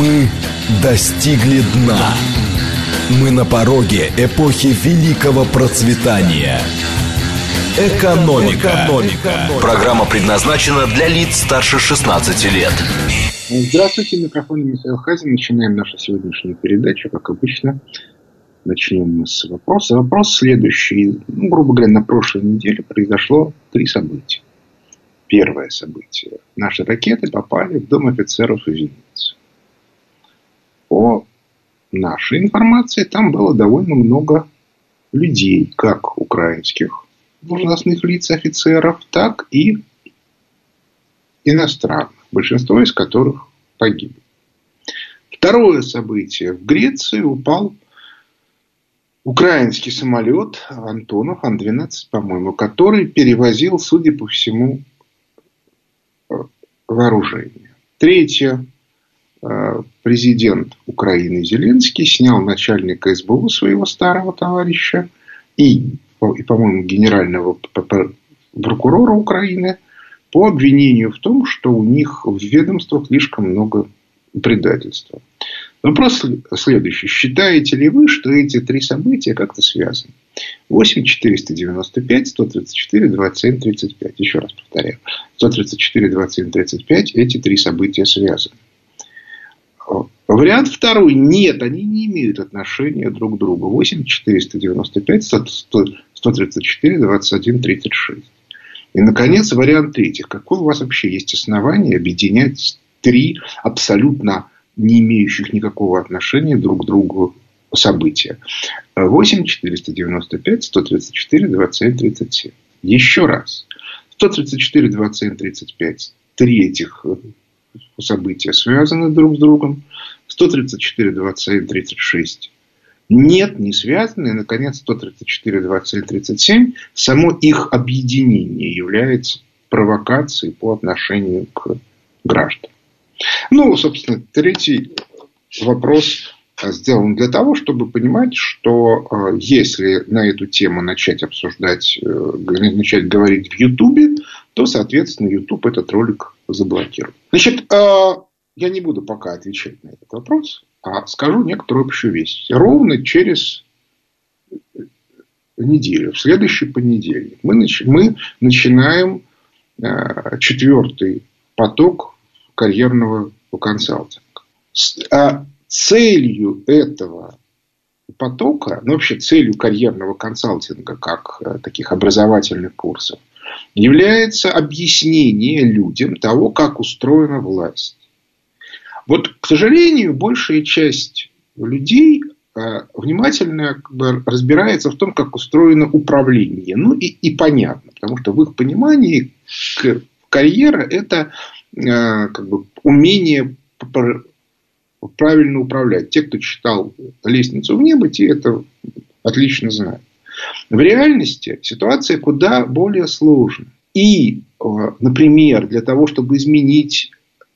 Мы достигли дна. Мы на пороге эпохи великого процветания. Экономика. Экономика. Программа предназначена для лиц старше 16 лет. Здравствуйте, микрофон Михаил Хазин. Начинаем нашу сегодняшнюю передачу, как обычно. Начнем мы с вопроса. Вопрос следующий. Ну, грубо говоря, на прошлой неделе произошло три события. Первое событие. Наши ракеты попали в дом офицеров в Виннице. По нашей информации там было довольно много людей, как украинских должностных лиц офицеров, так и иностранных, большинство из которых погибли. Второе событие. В Греции упал украинский самолет Антонов, Ан-12, по-моему, который перевозил, судя по всему, э, вооружение. Третье. Э, президент Украины Зеленский снял начальника СБУ своего старого товарища и, и по-моему, генерального прокурора Украины по обвинению в том, что у них в ведомствах слишком много предательства. Вопрос следующий. Считаете ли вы, что эти три события как-то связаны? 8 495 134 27 35. Еще раз повторяю. 134 27 35. Эти три события связаны. Вариант второй. Нет, они не имеют отношения друг к другу. 8 495 134 21 36. И, наконец, вариант третий. Какое у вас вообще есть основание объединять три абсолютно не имеющих никакого отношения друг к другу события. 8 495 134 27 37. Еще раз. 134 27 35. Три этих события связаны друг с другом. 134 27 36 нет, не связаны. И, наконец, 134, 27, 37. Само их объединение является провокацией по отношению к гражданам. Ну, собственно, третий вопрос сделан для того, чтобы понимать, что э, если на эту тему начать обсуждать, э, начать говорить в Ютубе, то, соответственно, Ютуб этот ролик заблокирует. Значит, э, я не буду пока отвечать на этот вопрос, а скажу некоторую общую вещь. Ровно через неделю, в следующий понедельник, мы, нач... мы начинаем четвертый поток карьерного консалтинга. А целью этого потока, ну вообще целью карьерного консалтинга, как э, таких образовательных курсов, является объяснение людям того, как устроена власть. Вот, к сожалению, большая часть людей э, внимательно как бы, разбирается в том, как устроено управление. Ну и, и понятно, потому что в их понимании карьера – это Э, как бы, умение правильно управлять. Те, кто читал «Лестницу в небо», те это отлично знают. В реальности ситуация куда более сложная. И, э, например, для того, чтобы изменить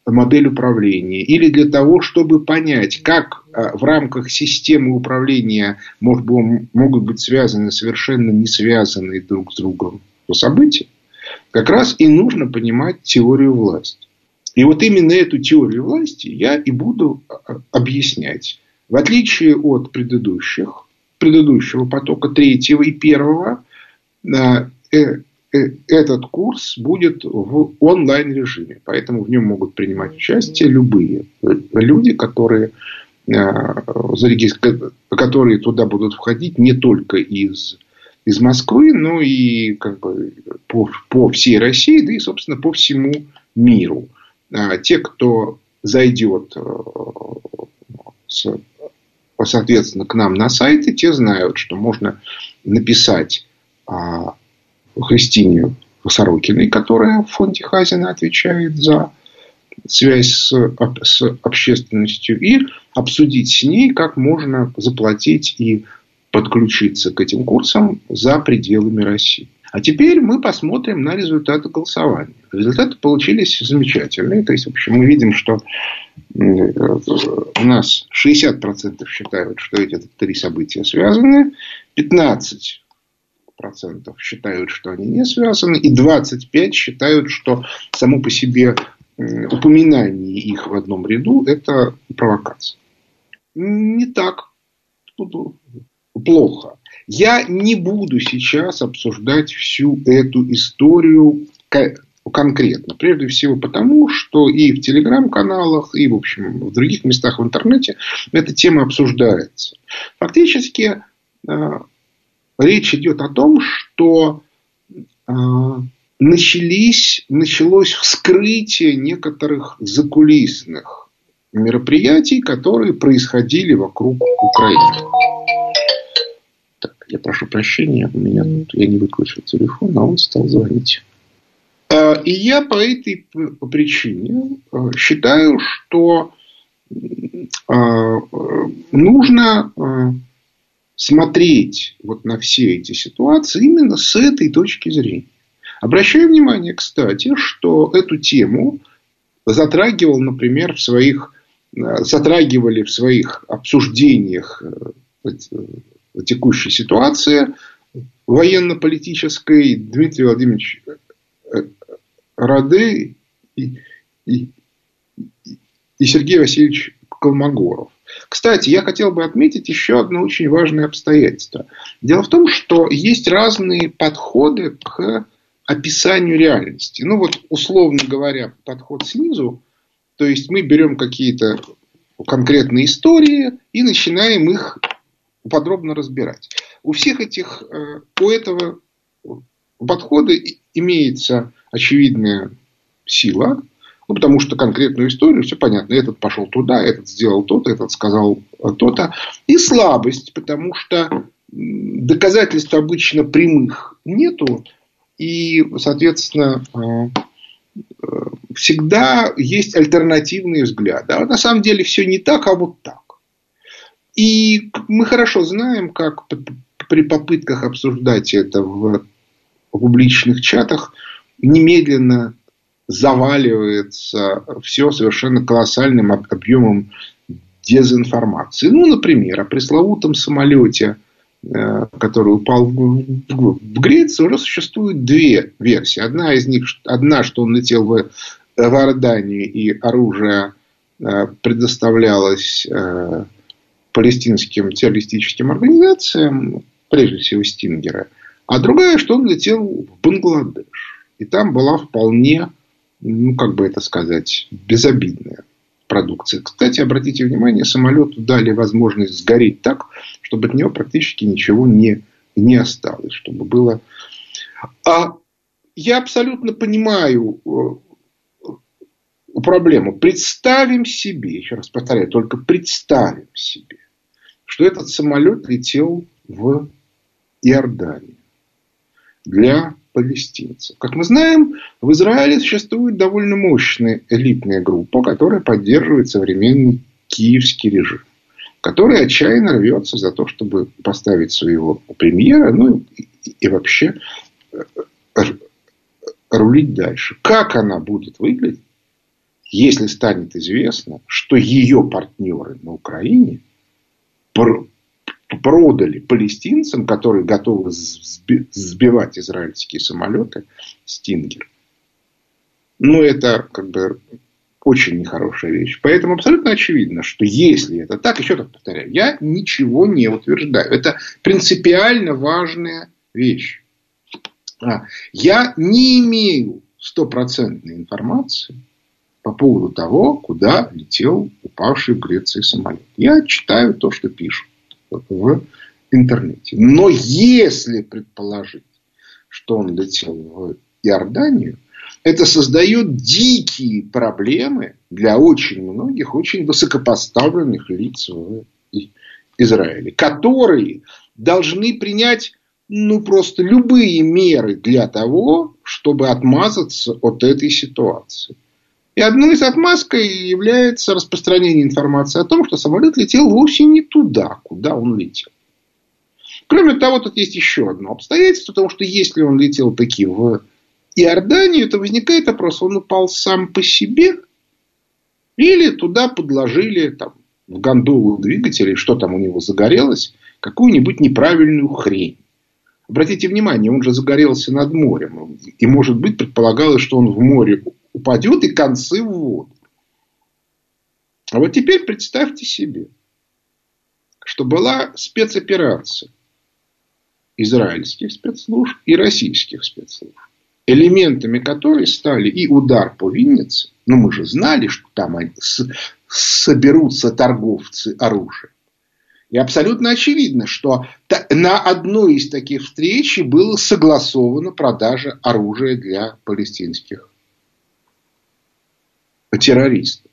модель управления или для того, чтобы понять, как э, в рамках системы управления может, могут быть связаны совершенно не связанные друг с другом события, как раз и нужно понимать теорию власти. И вот именно эту теорию власти я и буду а, объяснять. В отличие от предыдущих, предыдущего потока, третьего и первого, а, э, э, этот курс будет в онлайн режиме. Поэтому в нем могут принимать участие любые люди, которые, которые туда будут входить не только из из Москвы, но и как бы по, по всей России, да и, собственно, по всему миру. А, те, кто зайдет, э, соответственно, к нам на сайты, те знают, что можно написать а, Христине Сорокиной, которая в фонде Хазина отвечает за связь с, с общественностью, и обсудить с ней, как можно заплатить и подключиться к этим курсам за пределами России. А теперь мы посмотрим на результаты голосования. Результаты получились замечательные. То есть, в общем, мы видим, что у нас 60% считают, что эти три события связаны, 15% считают, что они не связаны, и 25% считают, что само по себе упоминание их в одном ряду – это провокация. Не так плохо. Я не буду сейчас обсуждать всю эту историю конкретно. Прежде всего потому, что и в телеграм-каналах, и, в общем, в других местах в интернете эта тема обсуждается. Фактически э, речь идет о том, что э, начались, началось вскрытие некоторых закулисных мероприятий, которые происходили вокруг Украины. Так, я прошу прощения, у меня тут, я не выключил телефон, а он стал звонить. И я по этой причине а, считаю, что а, нужно смотреть вот на все эти ситуации именно с этой точки зрения. Обращаю внимание, кстати, что эту тему затрагивал, например, в своих, затрагивали в своих обсуждениях э, текущей ситуации военно-политической Дмитрий Владимирович Раде и, и, и Сергей Васильевич Колмогоров. Кстати, я хотел бы отметить еще одно очень важное обстоятельство. Дело в том, что есть разные подходы к описанию реальности. Ну вот, условно говоря, подход снизу, то есть мы берем какие-то конкретные истории и начинаем их подробно разбирать. У всех этих, э, у этого подхода имеется очевидная сила, ну, потому что конкретную историю, все понятно, этот пошел туда, этот сделал то-то, этот сказал то-то. И слабость, потому что доказательств обычно прямых нету, и, соответственно, э, э, всегда есть альтернативные взгляды. А на самом деле все не так, а вот так. И мы хорошо знаем, как при попытках обсуждать это в публичных чатах немедленно заваливается все совершенно колоссальным объемом дезинформации. Ну, например, о пресловутом самолете, э, который упал в Грецию, уже существует две версии. Одна из них, одна, что он летел в Иордании и оружие э, предоставлялось э, палестинским террористическим организациям, прежде всего Стингера. А другая, что он летел в Бангладеш. И там была вполне, ну, как бы это сказать, безобидная продукция. Кстати, обратите внимание, самолету дали возможность сгореть так, чтобы от него практически ничего не, не осталось. Чтобы было... А я абсолютно понимаю э, проблему. Представим себе, еще раз повторяю, только представим себе, что этот самолет летел в Иорданию для палестинцев. Как мы знаем, в Израиле существует довольно мощная элитная группа, которая поддерживает современный киевский режим, который отчаянно рвется за то, чтобы поставить своего премьера, ну и, и вообще э, рулить дальше. Как она будет выглядеть, если станет известно, что ее партнеры на Украине продали палестинцам, которые готовы сбивать израильские самолеты, Стингер. Ну, это как бы очень нехорошая вещь. Поэтому абсолютно очевидно, что если это так, еще раз повторяю, я ничего не утверждаю. Это принципиально важная вещь. А, я не имею стопроцентной информации по поводу того, куда летел упавший в Греции самолет. Я читаю то, что пишут в интернете. Но если предположить, что он летел в Иорданию, это создает дикие проблемы для очень многих, очень высокопоставленных лиц в Израиле, которые должны принять ну, просто любые меры для того, чтобы отмазаться от этой ситуации. И одной из отмазок является распространение информации о том, что самолет летел вовсе не туда, куда он летел. Кроме того, тут есть еще одно обстоятельство, потому что если он летел таки в Иорданию, то возникает вопрос, он упал сам по себе или туда подложили там, в гондолу двигателя, что там у него загорелось, какую-нибудь неправильную хрень. Обратите внимание, он же загорелся над морем. И, может быть, предполагалось, что он в море упадет и концы в воду. А вот теперь представьте себе, что была спецоперация израильских спецслужб и российских спецслужб, элементами которой стали и удар по Виннице, но мы же знали, что там соберутся торговцы оружием. И абсолютно очевидно, что на одной из таких встреч была согласована продажа оружия для палестинских террористов.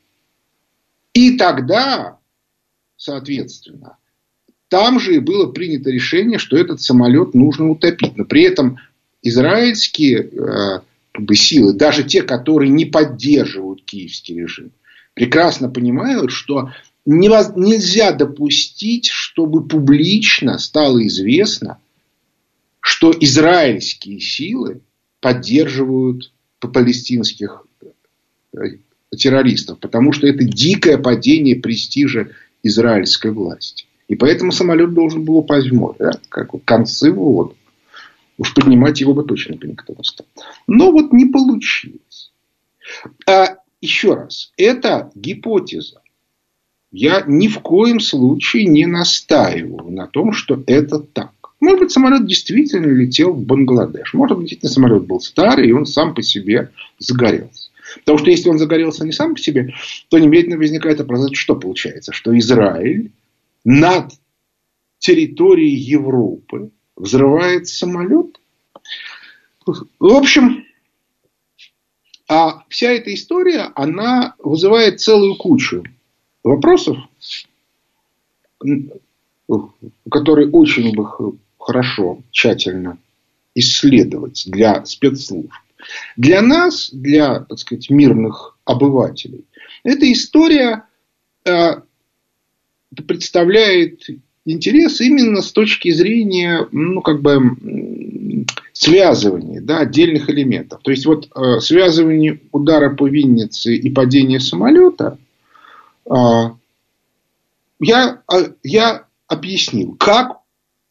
И тогда, соответственно, там же и было принято решение, что этот самолет нужно утопить. Но при этом израильские э, силы, даже те, которые не поддерживают киевский режим, прекрасно понимают, что нельзя допустить, чтобы публично стало известно, что израильские силы поддерживают палестинских э, террористов, потому что это дикое падение престижа израильской власти. И поэтому самолет должен был упасть в море, да? как концы в. Уж поднимать его бы точно никто не стал. Но вот не получилось. А еще раз, это гипотеза. Я ни в коем случае не настаиваю на том, что это так. Может быть, самолет действительно летел в Бангладеш. Может быть, действительно самолет был старый, и он сам по себе загорелся. Потому что если он загорелся не сам по себе, то немедленно возникает вопрос, что получается? Что Израиль над территорией Европы взрывает самолет? В общем, а вся эта история, она вызывает целую кучу вопросов, которые очень бы хорошо, тщательно исследовать для спецслужб. Для нас, для, так сказать, мирных обывателей, эта история э, представляет интерес именно с точки зрения, ну, как бы, связывания да, отдельных элементов. То есть, вот э, связывание удара по Виннице и падения самолета, э, я, э, я объяснил, как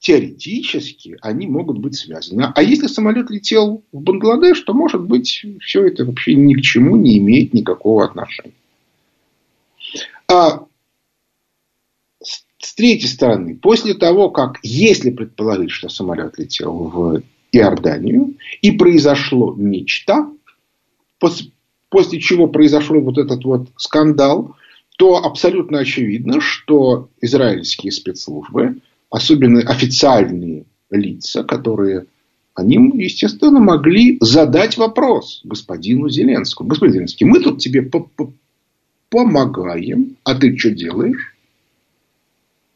теоретически они могут быть связаны. А если самолет летел в Бангладеш, то, может быть, все это вообще ни к чему не имеет никакого отношения. А с третьей стороны, после того, как, если предположить, что самолет летел в Иорданию, и произошло нечто, после, чего произошел вот этот вот скандал, то абсолютно очевидно, что израильские спецслужбы особенно официальные лица, которые они, естественно, могли задать вопрос господину Зеленскому. Господин Зеленский, мы тут тебе помогаем, а ты что делаешь?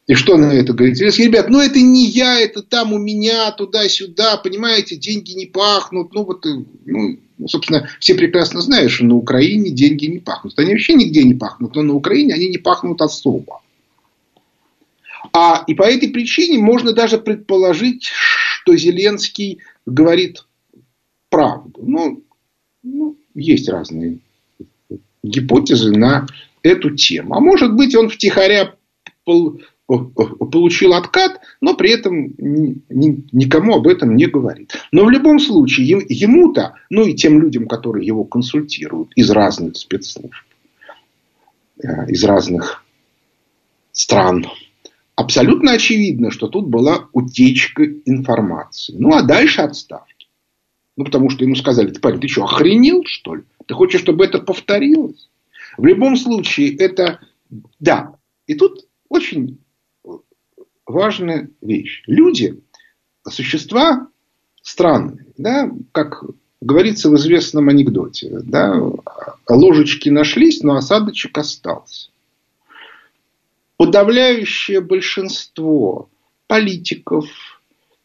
И что на это говорит? Зеленский, ребят, ну это не я, это там у меня, туда-сюда, понимаете, деньги не пахнут. Ну вот, э, ну, собственно, все прекрасно знают, что на Украине деньги не пахнут. Они вообще нигде не пахнут, но на Украине они не пахнут особо. А, и по этой причине можно даже предположить, что Зеленский говорит правду. Ну, ну, есть разные гипотезы на эту тему. А может быть, он втихаря получил откат, но при этом никому об этом не говорит. Но в любом случае, ему-то, ну и тем людям, которые его консультируют из разных спецслужб, э, из разных стран, абсолютно очевидно, что тут была утечка информации. Ну, а дальше отставки. Ну, потому что ему сказали, ты, парень, ты что, охренел, что ли? Ты хочешь, чтобы это повторилось? В любом случае, это... Да. И тут очень важная вещь. Люди, существа странные. Да? Как говорится в известном анекдоте. Да? Ложечки нашлись, но осадочек остался подавляющее большинство политиков,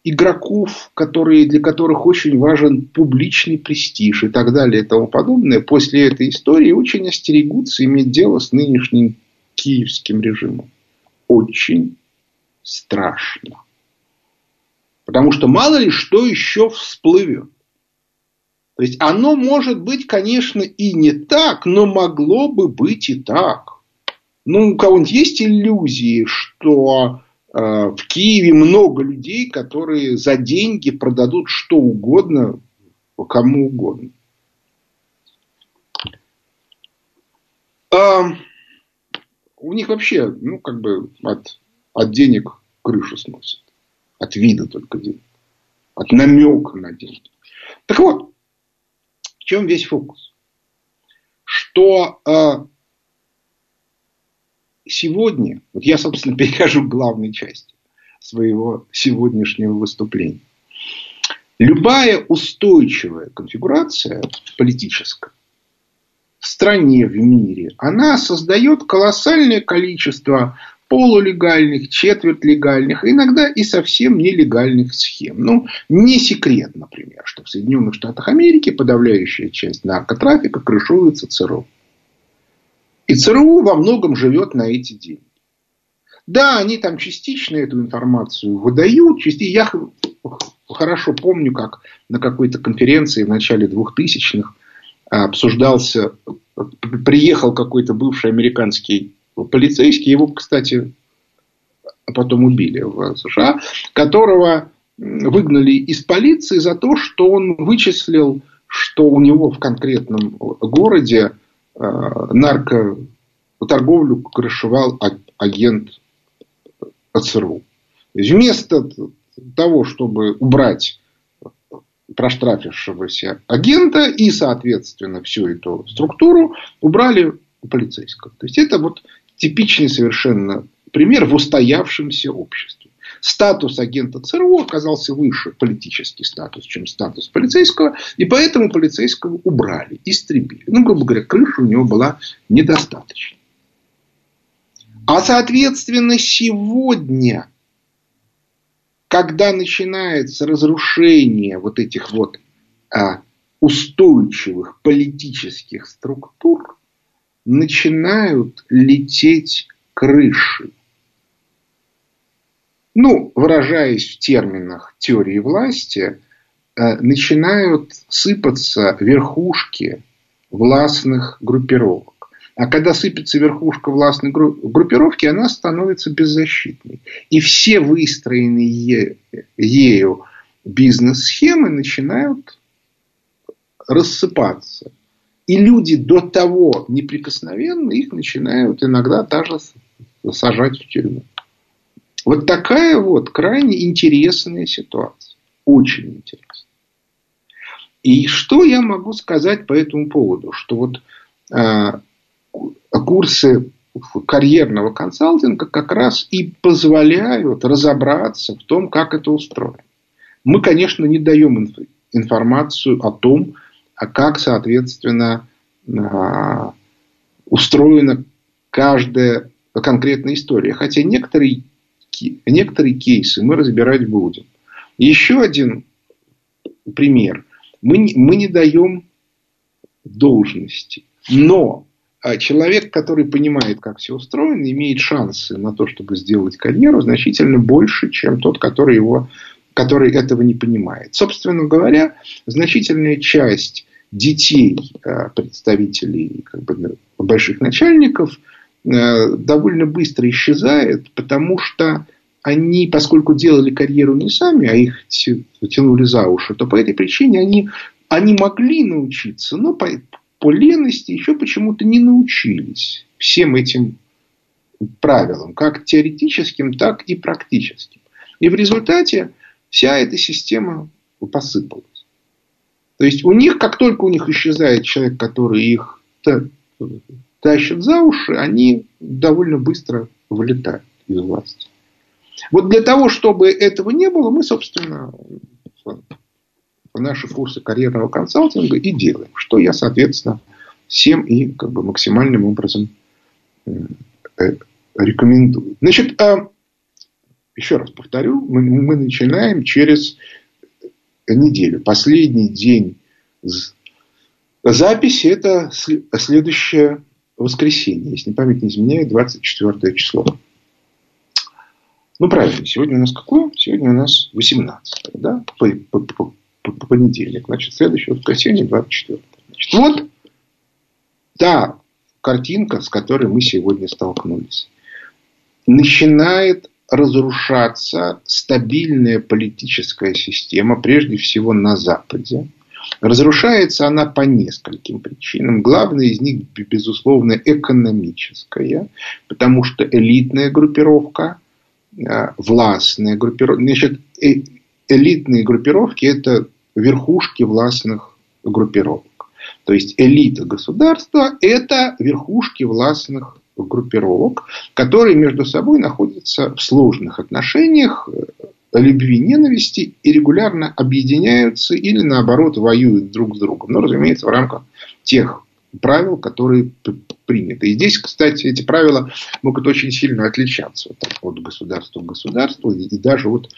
игроков, которые, для которых очень важен публичный престиж и так далее и тому подобное, после этой истории очень остерегутся иметь дело с нынешним киевским режимом. Очень страшно. Потому что мало ли что еще всплывет. То есть оно может быть, конечно, и не так, но могло бы быть и так. Ну, у кого-нибудь есть иллюзии, что э, в Киеве много людей, которые за деньги продадут что угодно кому угодно. Э, у них вообще, ну, как бы от, от денег крышу сносит. От вида только денег. От намека на деньги. Так вот, в чем весь фокус? Что э, сегодня, вот я, собственно, перехожу к главной части своего сегодняшнего выступления. Любая устойчивая конфигурация политическая в стране, в мире, она создает колоссальное количество полулегальных, четвертьлегальных, иногда и совсем нелегальных схем. Ну, не секрет, например, что в Соединенных Штатах Америки подавляющая часть наркотрафика крышуется ЦРУ. И ЦРУ во многом живет на эти деньги. Да, они там частично эту информацию выдают. Частично. Я хорошо помню, как на какой-то конференции в начале 2000-х обсуждался, приехал какой-то бывший американский полицейский, его, кстати, потом убили в США, которого выгнали из полиции за то, что он вычислил, что у него в конкретном городе э, наркоторговлю крышевал агент ЦРУ. Вместо того, чтобы убрать проштрафившегося агента и, соответственно, всю эту структуру убрали полицейского. То есть это вот типичный совершенно пример в устоявшемся обществе. Статус агента ЦРУ оказался выше, политический статус, чем статус полицейского, и поэтому полицейского убрали, истребили. Ну, грубо говоря, крыша у него была недостаточно. А, соответственно, сегодня когда начинается разрушение вот этих вот а, устойчивых политических структур, начинают лететь крыши. Ну, выражаясь в терминах теории власти, а, начинают сыпаться верхушки властных группировок. А когда сыпется верхушка властной группировки, она становится беззащитной. И все выстроенные ею бизнес-схемы начинают рассыпаться. И люди до того неприкосновенны, их начинают иногда даже сажать в тюрьму. Вот такая вот крайне интересная ситуация. Очень интересная. И что я могу сказать по этому поводу? Что вот а, курсы карьерного консалтинга как раз и позволяют разобраться в том, как это устроено. Мы, конечно, не даем информацию о том, а как, соответственно, а, устроена каждая конкретная история. Хотя некоторые, некоторые кейсы мы разбирать будем. Еще один пример. Мы, мы не даем должности. Но а человек, который понимает, как все устроено, имеет шансы на то, чтобы сделать карьеру значительно больше, чем тот, который, его, который этого не понимает. Собственно говоря, значительная часть детей э, представителей как бы, больших начальников довольно быстро исчезает, потому что они, поскольку делали карьеру не сами, а их тянули за уши, то по этой причине они, они могли научиться, но по, по лености еще почему-то не научились всем этим правилам, как теоретическим, так и практическим. И в результате вся эта система посыпалась. То есть у них, как только у них исчезает человек, который их тащит за уши, они довольно быстро вылетают из власти. Вот для того, чтобы этого не было, мы, собственно, наши курсы карьерного консалтинга и делаем, что я, соответственно, всем и как бы максимальным образом э, рекомендую. Значит, а, еще раз повторю, мы, мы начинаем через неделю. Последний день записи это следующее воскресенье, если память не изменяет, 24 число. Ну, правильно, сегодня у нас какое? Сегодня у нас 18, да, по, по, по, по, понедельник. Значит, следующее воскресенье 24. Значит, вот та картинка, с которой мы сегодня столкнулись. Начинает разрушаться стабильная политическая система, прежде всего на Западе. Разрушается она по нескольким причинам. Главная из них, безусловно, экономическая, потому что элитная группировка, а, властная группировка, значит, э, элитные группировки – это верхушки властных группировок. То есть элита государства – это верхушки властных группировок, которые между собой находятся в сложных отношениях, любви, ненависти и регулярно объединяются или наоборот воюют друг с другом. Но, разумеется, в рамках тех правил, которые приняты. И здесь, кстати, эти правила могут очень сильно отличаться от государства к государству и даже от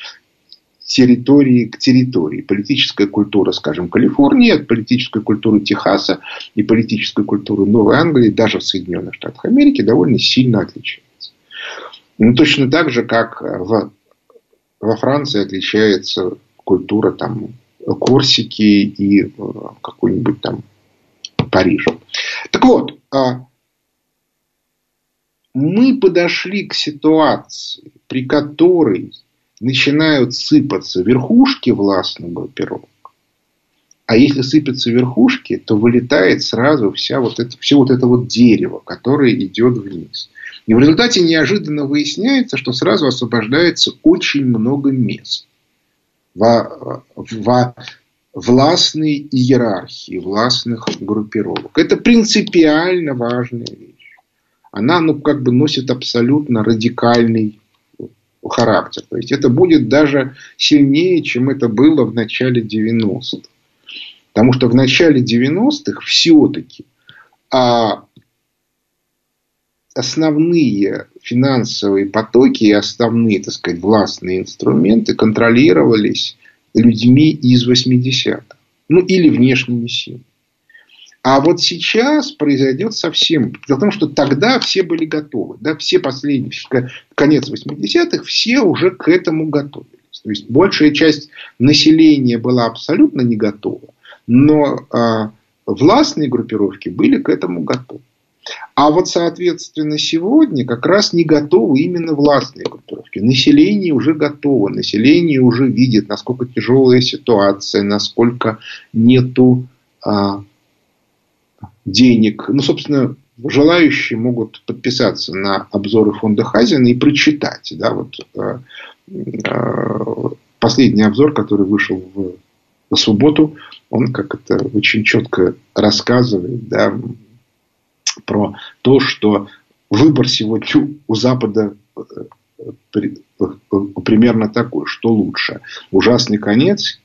территории к территории. Политическая культура, скажем, Калифорнии от политической культуры Техаса и политической культуры Новой Англии, даже в Соединенных Штатах Америки, довольно сильно отличается. Ну, точно так же, как в во Франции отличается культура там Корсики и э, какой-нибудь там Парижа. Так вот, а, мы подошли к ситуации, при которой начинают сыпаться верхушки властных группировок. А если сыпятся верхушки, то вылетает сразу вся вот это, все вот это вот дерево, которое идет вниз. И в результате неожиданно выясняется, что сразу освобождается очень много мест во, во властной иерархии, властных группировок. Это принципиально важная вещь. Она ну, как бы носит абсолютно радикальный характер. То есть это будет даже сильнее, чем это было в начале 90-х. Потому что в начале 90-х все-таки а основные финансовые потоки и основные, так сказать, властные инструменты контролировались людьми из 80-х. Ну, или внешними силами. А вот сейчас произойдет совсем... Дело в том, что тогда все были готовы. Да, все последние, конец 80-х, все уже к этому готовились. То есть, большая часть населения была абсолютно не готова. Но э, властные группировки были к этому готовы. А вот, соответственно, сегодня как раз не готовы именно властные группировки. Население уже готово. Население уже видит, насколько тяжелая ситуация, насколько нету а, денег. Ну, собственно, желающие могут подписаться на обзоры фонда Хазина и прочитать. Да, вот, а, а, последний обзор, который вышел в, в субботу, он как это очень четко рассказывает, да, про то, что выбор сегодня у Запада э, э, примерно такой, что лучше, ужасный конец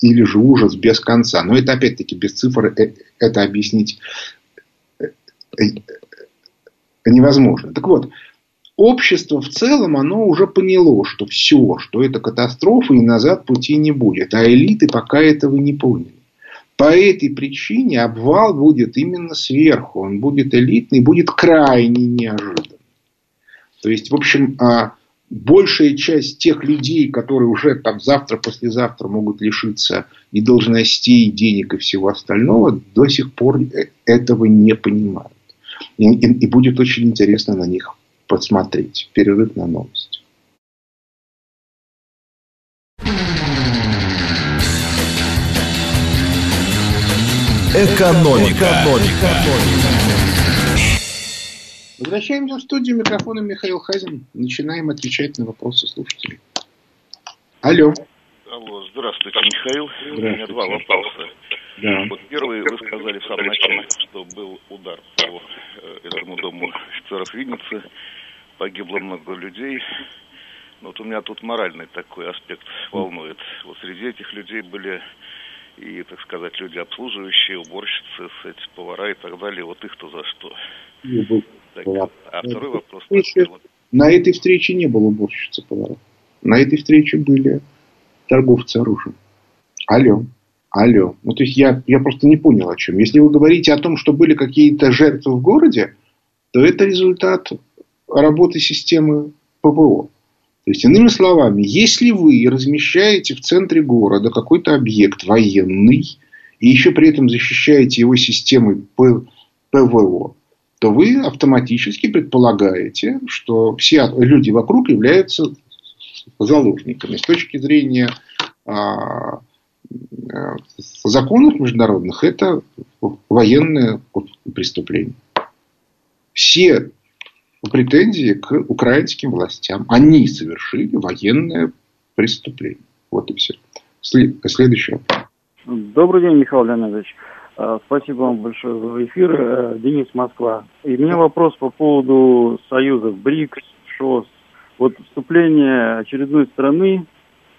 или же ужас без конца. Но это опять-таки без цифр э, это объяснить невозможно. Так вот, общество в целом, оно уже поняло, что все, что это катастрофа и назад пути не будет. А элиты пока этого не поняли. По этой причине обвал будет именно сверху. Он будет элитный, будет крайне неожиданный. То есть, в общем, а, большая часть тех людей, которые уже там завтра, послезавтра могут лишиться и должностей, и денег, и всего остального, до сих пор э, этого не понимают. И, и, и будет очень интересно на них посмотреть. Перерыв на новости. Экономика. Экономика. Возвращаемся в студию. Микрофона Михаил Хазин. Начинаем отвечать на вопросы слушателей. Алло. Алло, здравствуйте, Михаил. Здравствуйте. У меня два вопроса. Да. Вот первый, вы сказали в самом начале, что был удар по э, этому дому офицеров Винницы. Погибло много людей. Вот у меня тут моральный такой аспект волнует. Вот среди этих людей были и, так сказать, люди обслуживающие, уборщицы, эти повара и так далее, вот их-то за что? Так, а второй вопрос. Встрече, на этой встрече не было уборщицы повара. На этой встрече были торговцы оружием. Алло. Алло. Ну, то есть, я, я просто не понял о чем. Если вы говорите о том, что были какие-то жертвы в городе, то это результат работы системы ПВО. То есть, иными словами, если вы размещаете в центре города какой-то объект военный, и еще при этом защищаете его системой ПВО, то вы автоматически предполагаете, что все люди вокруг являются заложниками. С точки зрения а, в законах международных это военное преступление. Все претензии к украинским властям. Они совершили военное преступление. Вот и все. Следующий Добрый день, Михаил Леонидович. А, спасибо вам большое за эфир. Э, Денис Москва. И у меня вопрос по поводу союзов БРИКС, ШОС. Вот вступление очередной страны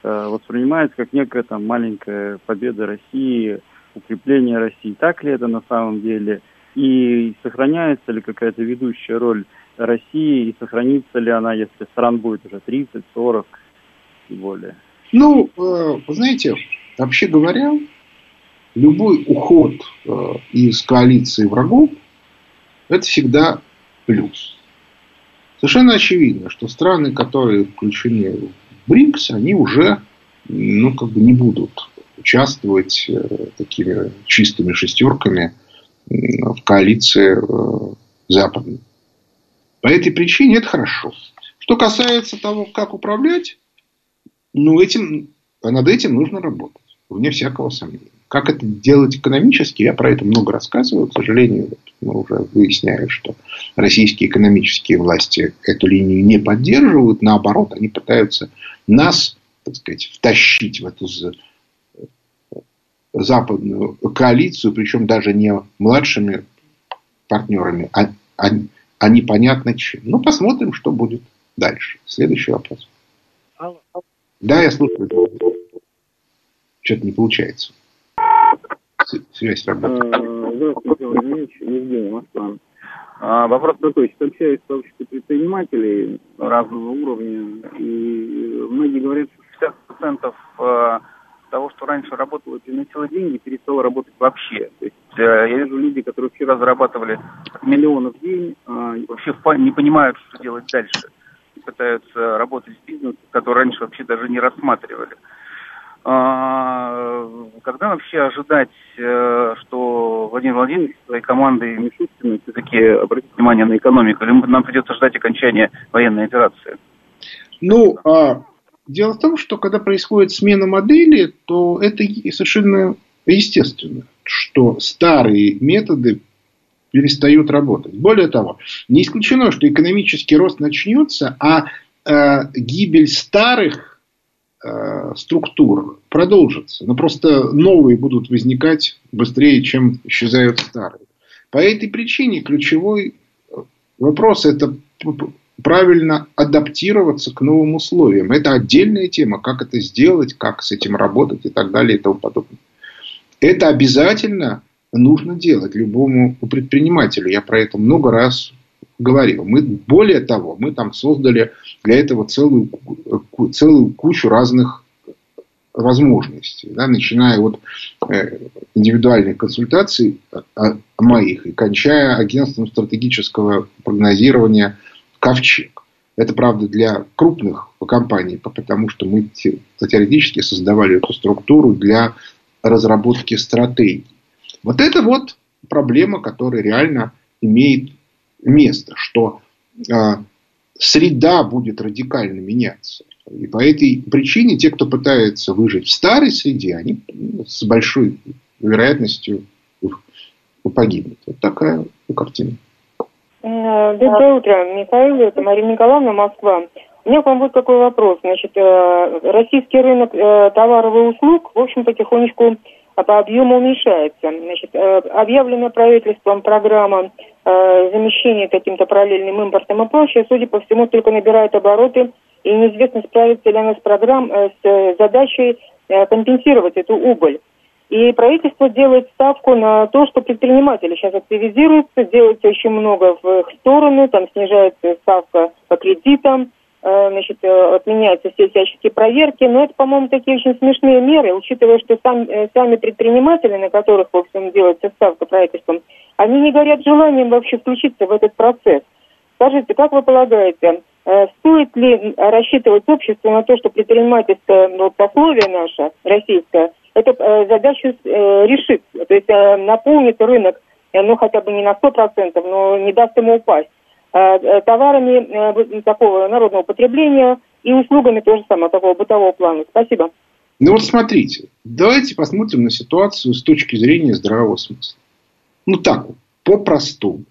э, воспринимается как некая там маленькая победа России, укрепление России. Так ли это на самом деле? И сохраняется ли какая-то ведущая роль России, и сохранится ли она, если стран будет уже 30, 40 и более? Ну, э, вы знаете, вообще говоря, любой уход э, из коалиции врагов – это всегда плюс. Совершенно очевидно, что страны, которые включены в БРИКС, они уже ну, как бы не будут участвовать э, такими чистыми шестерками в коалиции западной. По этой причине это хорошо. Что касается того, как управлять, ну, этим, над этим нужно работать, вне всякого сомнения. Как это делать экономически, я про это много рассказываю. К сожалению, мы уже выясняем, что российские экономические власти эту линию не поддерживают. Наоборот, они пытаются нас, так сказать, втащить в эту западную коалицию, причем даже не младшими партнерами, а, а, а непонятно чем. Ну, посмотрим, что будет дальше. Следующий вопрос. Да, я слушаю. Что-то не получается. Связь работает. Здравствуйте, Владимир Евгений Москва. А, вопрос такой. Сейчас общаюсь с сообществом предпринимателей разного уровня, и многие говорят, что 60% а, того, что раньше работало и приносило деньги, перестало работать вообще. То есть э, я вижу люди, которые вчера зарабатывали миллионы в день, вообще не понимают, что делать дальше. Пытаются работать в бизнесе, который раньше вообще даже не рассматривали. А, когда вообще ожидать, э, что Владимир Владимирович своей командой Мишустиной все-таки обратит внимание на экономику, или нам придется ждать окончания военной операции? Ну, а, дело в том, что когда происходит смена модели, то это совершенно естественно, что старые методы перестают работать. Более того, не исключено, что экономический рост начнется, а э, гибель старых Э, структур продолжится. Но просто новые будут возникать быстрее, чем исчезают старые. По этой причине ключевой вопрос это правильно адаптироваться к новым условиям. Это отдельная тема, как это сделать, как с этим работать и так далее и тому подобное. Это обязательно нужно делать любому предпринимателю. Я про это много раз говорил. Мы, более того, мы там создали для этого целую, целую кучу разных возможностей, да, начиная от э, индивидуальных консультаций моих и кончая агентством стратегического прогнозирования «Ковчег». Это, правда, для крупных компаний, потому что мы теоретически создавали эту структуру для разработки стратегий. Вот это вот проблема, которая реально имеет место, что э, среда будет радикально меняться. И по этой причине те, кто пытается выжить в старой среде, они с большой вероятностью погибнут. Вот такая картина. Доброе утро, Михаил, это Мария Николаевна, Москва. У меня к вам вот такой вопрос. Значит, э, российский рынок э, товаров и услуг, в общем, потихонечку а по объему уменьшается. Значит, э, объявленная правительством программа э, замещения каким-то параллельным импортом и прочее, судя по всему, только набирает обороты, и неизвестно, справится ли она с, программ, э, с задачей компенсировать эту убыль. И правительство делает ставку на то, что предприниматели сейчас активизируются, делается очень много в их сторону, там снижается ставка по кредитам, значит, э, отменяются все всяческие проверки, но это, по-моему, такие очень смешные меры, учитывая, что сам, э, сами предприниматели, на которых, в общем, делается ставка правительством, они не горят желанием вообще включиться в этот процесс. Скажите, как вы полагаете, стоит ли рассчитывать общество на то, что предпринимательское ну, пословие наше, российское, эту задачу решит, то есть наполнит рынок, ну, хотя бы не на 100%, но не даст ему упасть? Э, э, товарами э, такого народного потребления и услугами тоже самое, такого бытового плана. Спасибо. Ну вот смотрите, давайте посмотрим на ситуацию с точки зрения здравого смысла. Ну так вот, по-простому.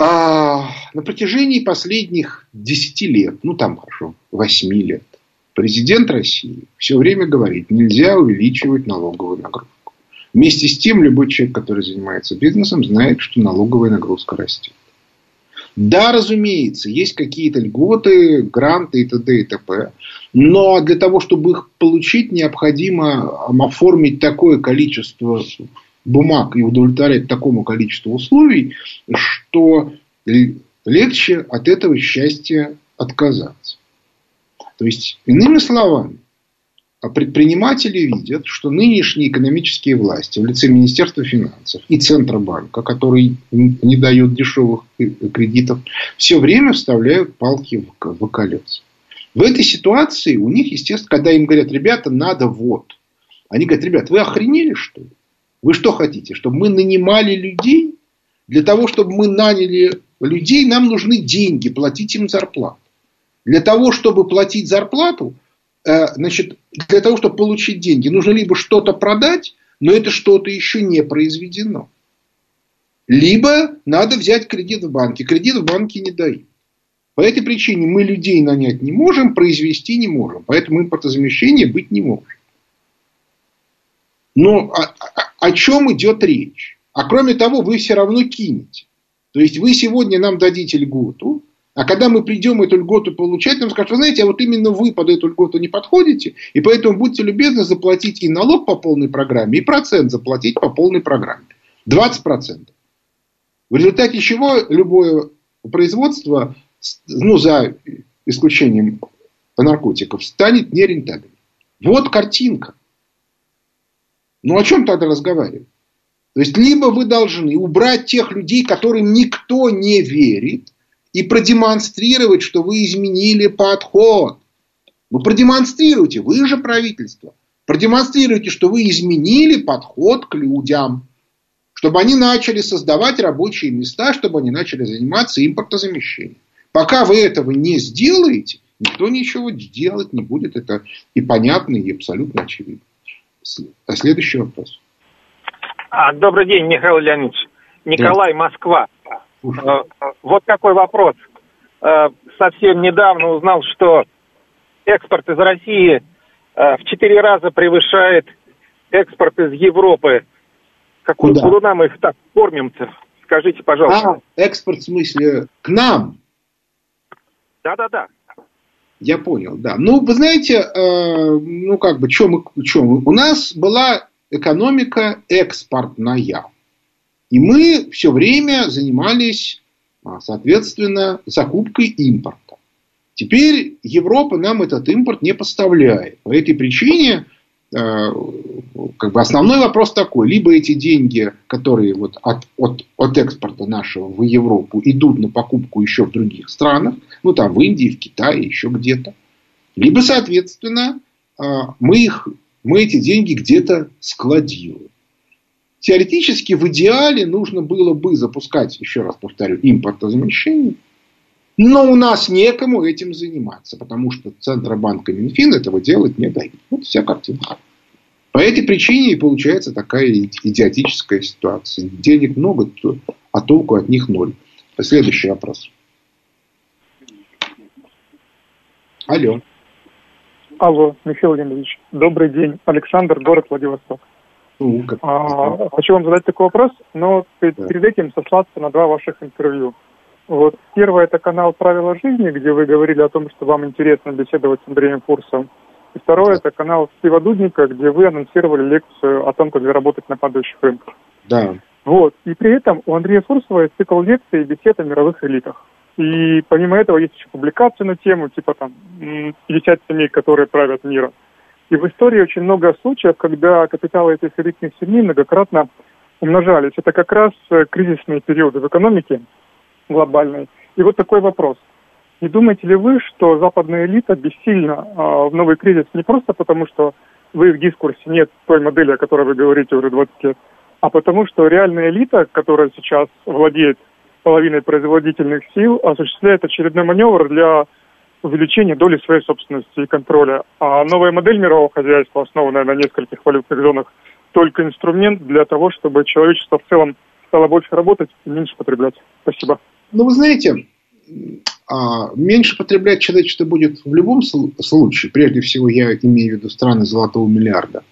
А на протяжении последних 10 лет, ну там хорошо, 8 лет, президент России все время говорит, нельзя увеличивать налоговую нагрузку. Вместе с тем, любой человек, который занимается бизнесом, знает, что налоговая нагрузка растет. Да, разумеется, есть какие-то льготы, гранты и т.д. и т.п. Но для того, чтобы их получить, необходимо оформить такое количество бумаг и удовлетворять такому количеству условий, что легче от этого счастья отказаться. То есть, иными словами, предприниматели видят, что нынешние экономические власти в лице Министерства финансов и Центробанка, который не дает дешевых кредитов, все время вставляют палки в колеса. В этой ситуации у них, естественно, когда им говорят, ребята, надо вот. Они говорят, ребят, вы охренели что ли? Вы что хотите? Чтобы мы нанимали людей? Для того, чтобы мы наняли людей, нам нужны деньги, платить им зарплату. Для того, чтобы платить зарплату, значит, для того, чтобы получить деньги, нужно либо что-то продать, но это что-то еще не произведено. Либо надо взять кредит в банке. Кредит в банке не дают. По этой причине мы людей нанять не можем, произвести не можем. Поэтому импортозамещение быть не может. Но о, о, о чем идет речь? А кроме того, вы все равно кинете. То есть вы сегодня нам дадите льготу, а когда мы придем эту льготу получать, нам скажут, вы знаете, а вот именно вы под эту льготу не подходите, и поэтому будьте любезны заплатить и налог по полной программе, и процент заплатить по полной программе. 20%. В результате чего любое производство, ну, за исключением наркотиков, станет нерентабельным. Вот картинка. Ну, о чем тогда разговаривать? То есть, либо вы должны убрать тех людей, которым никто не верит, и продемонстрировать, что вы изменили подход. Ну, продемонстрируйте, вы же правительство. Продемонстрируйте, что вы изменили подход к людям. Чтобы они начали создавать рабочие места, чтобы они начали заниматься импортозамещением. Пока вы этого не сделаете, никто ничего делать не будет. Это и понятно, и абсолютно очевидно. А следующий вопрос. А, добрый день, Михаил Леонидович. Николай, да. Москва. Э, вот какой вопрос. Э, совсем недавно узнал, что экспорт из России э, в четыре раза превышает экспорт из Европы. Какую Куда? Мы их так кормим-то? Скажите, пожалуйста. А, экспорт в смысле к нам? Да-да-да. Я понял, да. Ну, вы знаете, э, ну, как бы, что мы, мы... У нас была экономика экспортная. И мы все время занимались, а, соответственно, закупкой импорта. Теперь Европа нам этот импорт не поставляет. По этой причине э, как бы основной вопрос такой. Либо эти деньги, которые вот от, от, от экспорта нашего в Европу идут на покупку еще в других странах, ну там в Индии, в Китае, еще где-то. Либо, соответственно, э, мы, их, мы эти деньги где-то складируем. Теоретически в идеале нужно было бы запускать, еще раз повторю, импортозамещение. Но у нас некому этим заниматься, потому что Центробанк и Минфин этого делать не дают. Вот вся картинка. По этой причине и получается такая идиотическая ситуация. Денег много, а толку от них ноль. Следующий вопрос. Алло. Алло, Михаил Леонидович. Добрый день. Александр, город Владивосток. Ну, как а, хочу вам задать такой вопрос, но перед, да. перед этим сослаться на два ваших интервью. Вот первое это канал «Правила жизни», где вы говорили о том, что вам интересно беседовать с Андреем Фурсом. И второе это канал Стива Дудника, где вы анонсировали лекцию о том, как заработать на падающих рынках. Да. Вот. И при этом у Андрея Фурсова есть цикл лекций и бесед о мировых элитах. И помимо этого есть еще публикации на тему, типа там 50 семей, которые правят миром. И в истории очень много случаев, когда капиталы этих элитных семей многократно умножались. Это как раз э, кризисные периоды в экономике глобальной. И вот такой вопрос. Не думаете ли вы, что западная элита бессильна э, в новый кризис не просто потому, что в их дискурсе нет той модели, о которой вы говорите уже 20 лет, а потому что реальная элита, которая сейчас владеет половиной производительных сил, осуществляет очередной маневр для увеличение доли своей собственности и контроля. А новая модель мирового хозяйства, основанная на нескольких валютных зонах, только инструмент для того, чтобы человечество в целом стало больше работать и меньше потреблять. Спасибо. Ну, вы знаете, а, меньше потреблять человечество будет в любом случае. Прежде всего, я имею в виду страны золотого миллиарда.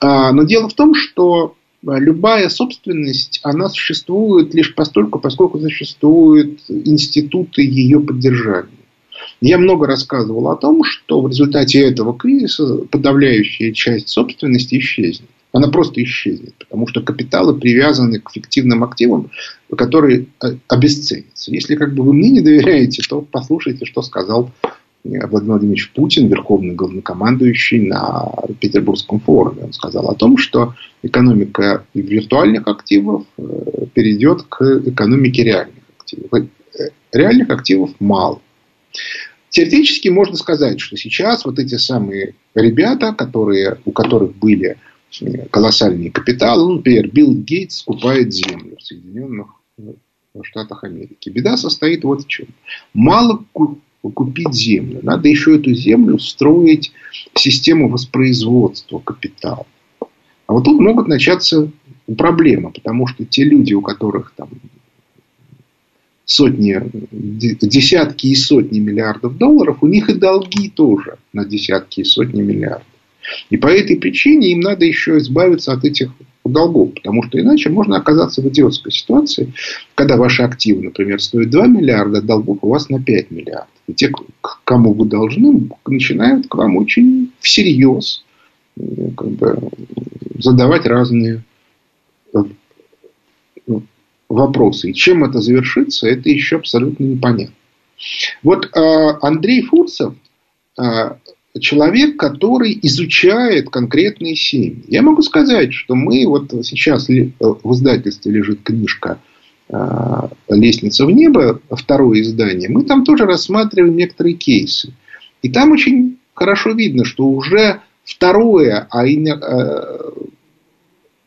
А, но дело в том, что любая собственность, она существует лишь постольку, поскольку существуют институты ее поддержания. Я много рассказывал о том, что в результате этого кризиса подавляющая часть собственности исчезнет. Она просто исчезнет, потому что капиталы привязаны к фиктивным активам, которые э, обесценятся. Если как бы вы мне не доверяете, то послушайте, что сказал Владимир Владимирович Путин, верховный главнокомандующий на Петербургском форуме. Он сказал о том, что экономика виртуальных активов э, перейдет к экономике реальных активов. Э, реальных активов мало. Теоретически можно сказать, что сейчас вот эти самые ребята, которые, у которых были колоссальные капиталы, ну, например, Билл Гейтс скупает землю в Соединенных Штатах Америки. Беда состоит вот в чем. Мало купить землю. Надо еще эту землю встроить в систему воспроизводства капитала. А вот тут могут начаться проблемы, потому что те люди, у которых там сотни, десятки и сотни миллиардов долларов, у них и долги тоже на десятки и сотни миллиардов. И по этой причине им надо еще избавиться от этих долгов, потому что иначе можно оказаться в идиотской ситуации, когда ваши активы, например, стоят 2 миллиарда, а долгов у вас на 5 миллиардов. И те, кому вы должны, начинают к вам очень всерьез э, как бы, задавать разные э, вопросы. И чем это завершится, это еще абсолютно непонятно. Вот э, Андрей Фурцев человек, который изучает конкретные семьи. Я могу сказать, что мы вот сейчас в издательстве лежит книжка «Лестница в небо», второе издание, мы там тоже рассматриваем некоторые кейсы. И там очень хорошо видно, что уже второе а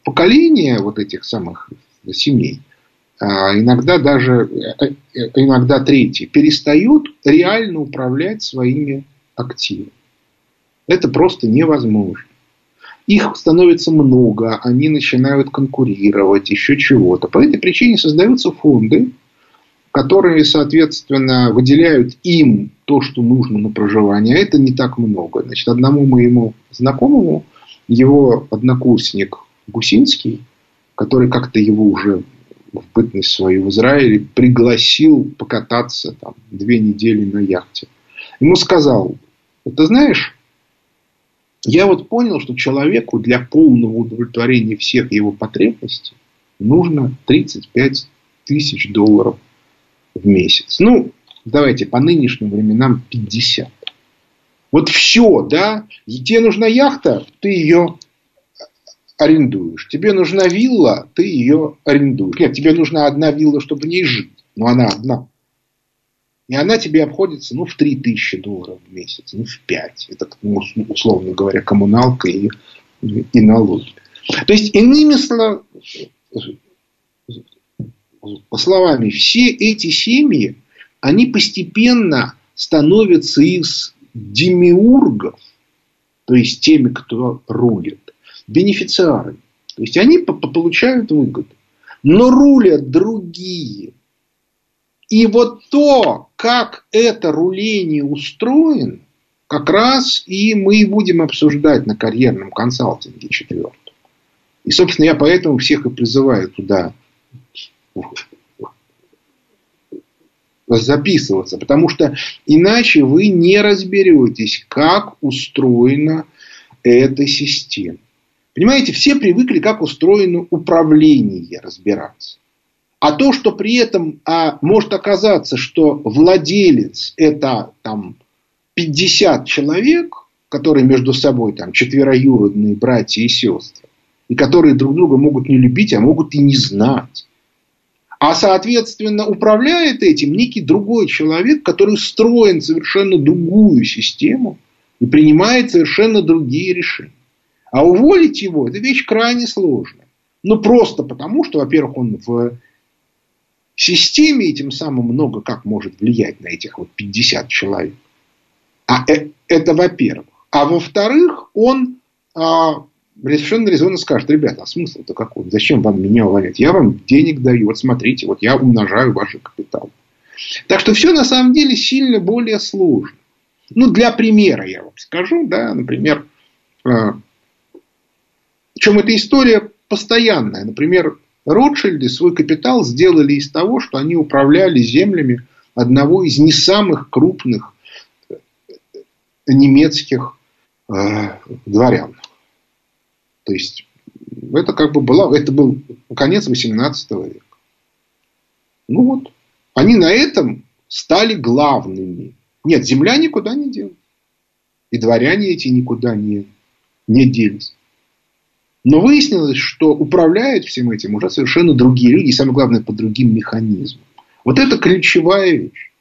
поколение вот этих самых семей – а иногда даже э, э, иногда третий, перестают реально управлять своими активами. Это просто невозможно. Их становится много, они начинают конкурировать, еще чего-то. По этой причине создаются фонды, которые, соответственно, выделяют им то, что нужно на проживание. А это не так много. Значит, одному моему знакомому, его однокурсник Гусинский, который как-то его уже в бытность свою в Израиле пригласил покататься там, две недели на яхте. Ему сказал, ты знаешь, я вот понял, что человеку для полного удовлетворения всех его потребностей нужно 35 тысяч долларов в месяц. Ну, давайте по нынешним временам 50. Вот все, да? И тебе нужна яхта, ты ее арендуешь. Тебе нужна вилла, ты ее арендуешь. Нет, тебе нужна одна вилла, чтобы в ней жить. Но она одна. И она тебе обходится ну, в 3000 долларов в месяц, ну, в 5. Это, условно говоря, коммуналка и, и налоги. То есть, иными словами, все эти семьи, они постепенно становятся из демиургов, то есть теми, кто рулит, бенефициарами. То есть они получают выгоду. Но рулят другие. И вот то, как это руление устроено, как раз и мы будем обсуждать на карьерном консалтинге четвертом. И, собственно, я поэтому всех и призываю туда записываться, потому что иначе вы не разберетесь, как устроена эта система. Понимаете, все привыкли, как устроено управление разбираться. А то, что при этом а, может оказаться, что владелец это там 50 человек, которые между собой там четвероюродные братья и сестры, и которые друг друга могут не любить, а могут и не знать. А соответственно управляет этим некий другой человек, который строен совершенно другую систему и принимает совершенно другие решения. А уволить его – это вещь крайне сложная. Ну, просто потому, что, во-первых, он в системе, и тем самым много как может влиять на этих вот 50 человек. А э, это во-первых. А во-вторых, он а, совершенно резонно скажет, ребята, а смысл-то какой? Зачем вам меня увольнять? Я вам денег даю, вот смотрите, вот я умножаю ваши капиталы. Так что все на самом деле сильно более сложно. Ну, для примера я вам скажу, да, например, э, чем эта история постоянная. Например, Ротшильды свой капитал сделали из того, что они управляли землями одного из не самых крупных э, немецких э, дворян. То есть это как бы было, это был конец 18 века. Ну вот, они на этом стали главными. Нет, земля никуда не делась. И дворяне эти никуда не, не делись. Но выяснилось, что управляют всем этим уже совершенно другие люди, и самое главное, по другим механизмам. Вот это ключевая вещь.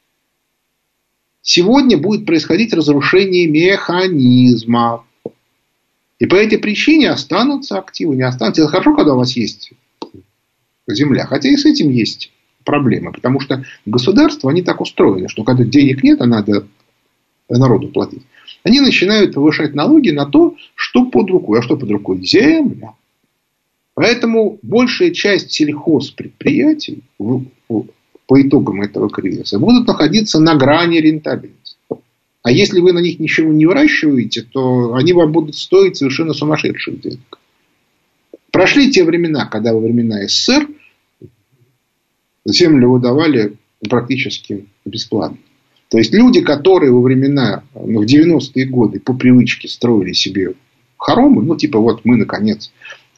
Сегодня будет происходить разрушение механизма. И по этой причине останутся активы, не останутся. Это хорошо, когда у вас есть земля. Хотя и с этим есть проблемы. Потому что государства, они так устроены, что когда денег нет, а надо народу платить, они начинают повышать налоги на то, что под рукой. А что под рукой? Земля. Поэтому большая часть сельхозпредприятий по итогам этого кризиса будут находиться на грани рентабельности. А если вы на них ничего не выращиваете, то они вам будут стоить совершенно сумасшедших денег. Прошли те времена, когда во времена СССР землю выдавали практически бесплатно. То есть люди, которые во времена, ну, в 90-е годы по привычке строили себе хоромы, ну типа вот мы наконец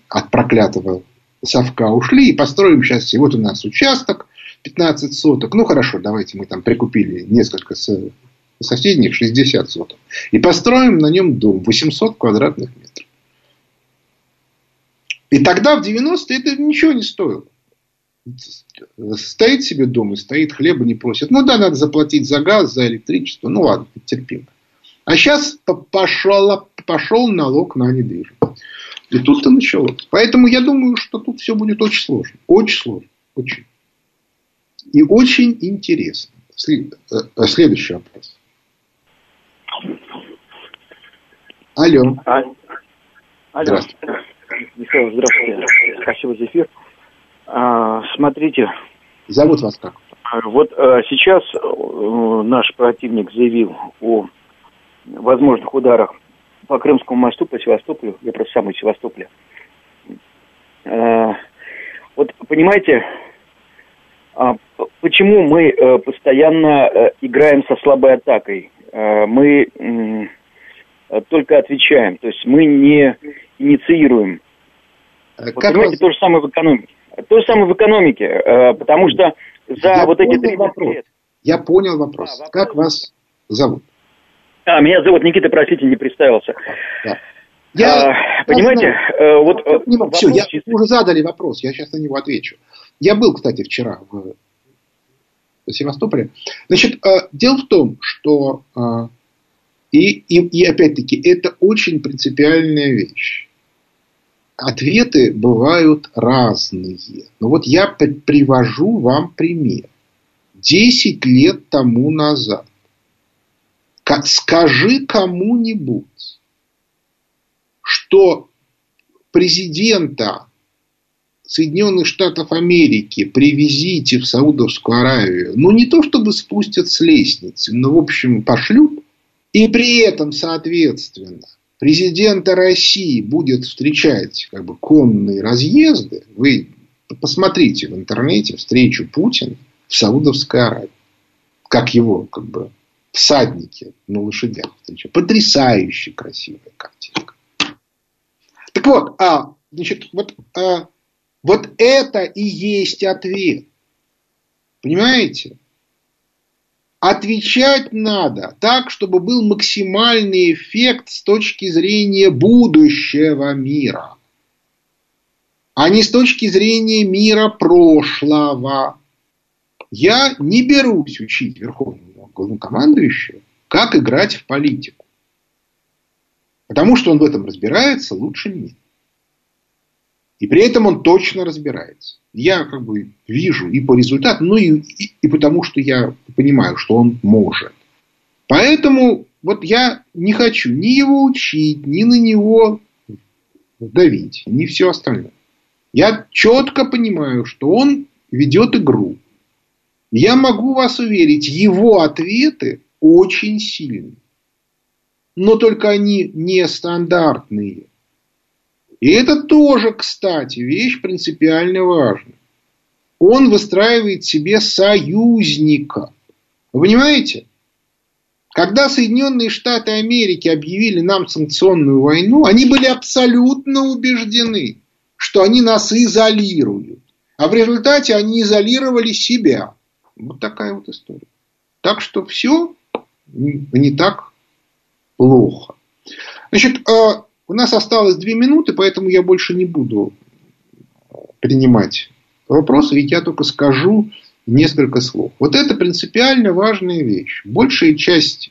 от проклятого совка ушли и построим сейчас, и вот у нас участок 15 соток, ну хорошо, давайте мы там прикупили несколько соседних 60 соток и построим на нем дом 800 квадратных метров. И тогда в 90-е это ничего не стоило стоит себе дома, стоит, хлеба не просит. Ну да, надо заплатить за газ, за электричество. Ну ладно, терпимо. А сейчас пошел, пошел налог на недвижимость. И тут-то началось. Поэтому я думаю, что тут все будет очень сложно. Очень сложно. Очень. И очень интересно. Э, следующий вопрос. Алло. А... Алло. Здравствуйте. Михаил, здравствуйте. Спасибо за эфир. А, смотрите. Зовут вас как? Вот а, сейчас а, наш противник заявил о возможных ударах по Крымскому мосту, по Севастополю. Я просто сам из Севастополя. А, вот понимаете, а, почему мы а, постоянно а, играем со слабой атакой? А, мы а, только отвечаем, то есть мы не инициируем. Как вот, понимаете, вас... то же самое в экономике. То же самое в экономике, э, потому что за Я вот эти 30 вопрос. лет... Я понял вопрос. Да, вопрос. Как вас зовут? А, меня зовут Никита, простите, не представился. Да. Я, а, понимаете, э, вот... Я э, Все, я, уже задали вопрос, я сейчас на него отвечу. Я был, кстати, вчера в Севастополе. Значит, дело в том, что и, и, и опять-таки это очень принципиальная вещь ответы бывают разные. Но вот я привожу вам пример. Десять лет тому назад. Скажи кому-нибудь, что президента Соединенных Штатов Америки привезите в Саудовскую Аравию, ну не то чтобы спустят с лестницы, но в общем пошлют, и при этом, соответственно, президента России будет встречать как бы конные разъезды, вы посмотрите в интернете встречу Путина в Саудовской Аравии. Как его как бы всадники на лошадях встречают. Потрясающе красивая картинка. Так вот, а, значит, вот, а, вот это и есть ответ. Понимаете? Отвечать надо так, чтобы был максимальный эффект с точки зрения будущего мира, а не с точки зрения мира прошлого. Я не берусь учить верховного главнокомандующего, как играть в политику. Потому что он в этом разбирается лучше меня. И при этом он точно разбирается. Я как бы вижу и по результату, ну и, и, и потому, что я понимаю, что он может. Поэтому вот я не хочу ни его учить, ни на него давить, ни все остальное. Я четко понимаю, что он ведет игру. Я могу вас уверить, его ответы очень сильные. Но только они нестандартные. И это тоже, кстати, вещь принципиально важная. Он выстраивает себе союзника. Вы понимаете? Когда Соединенные Штаты Америки объявили нам санкционную войну, они были абсолютно убеждены, что они нас изолируют. А в результате они изолировали себя. Вот такая вот история. Так что все не так плохо. Значит, а, у нас осталось две минуты, поэтому я больше не буду принимать вопросы, ведь я только скажу несколько слов. Вот это принципиально важная вещь. Большая часть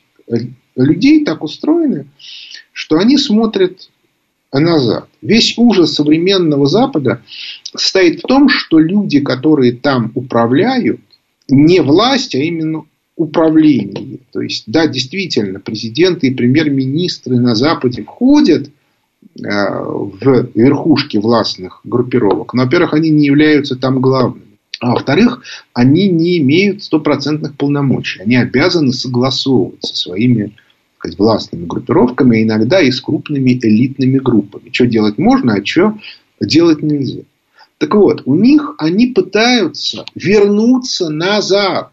людей так устроены, что они смотрят назад. Весь ужас современного Запада состоит в том, что люди, которые там управляют, не власть, а именно управление. То есть, да, действительно, президенты и премьер-министры на Западе входят в верхушке властных группировок. Но, во-первых, они не являются там главными. А во-вторых, они не имеют стопроцентных полномочий. Они обязаны согласовывать со своими сказать, властными группировками, а иногда и с крупными элитными группами. Что делать можно, а что делать нельзя. Так вот, у них они пытаются вернуться назад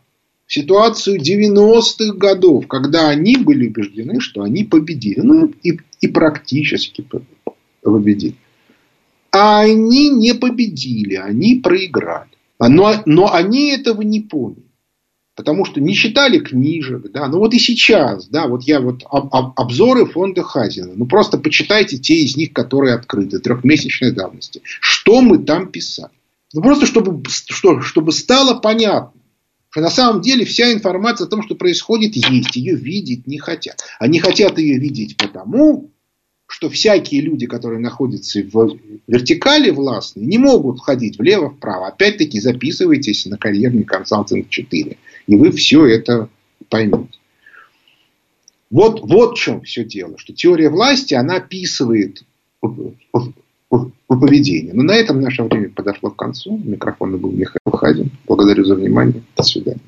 ситуацию 90-х годов, когда они были убеждены, что они победили. Ну, и и практически победили. А они не победили, они проиграли. Но, но они этого не поняли. Потому что не читали книжек, да, ну вот и сейчас, да, вот я вот об, об, обзоры фонда Хазина, ну просто почитайте те из них, которые открыты, трехмесячной давности. Что мы там писали? Ну просто чтобы, что, чтобы стало понятно, что на самом деле вся информация о том, что происходит, есть. Ее видеть не хотят. Они хотят ее видеть потому, что всякие люди, которые находятся в вертикали властной, не могут ходить влево-вправо. Опять-таки записывайтесь на карьерный консалтинг 4. И вы все это поймете. Вот, вот в чем все дело. Что теория власти, она описывает поведение. Но на этом наше время подошло к концу. Микрофон был Михаил Хадин. Благодарю за внимание. До свидания.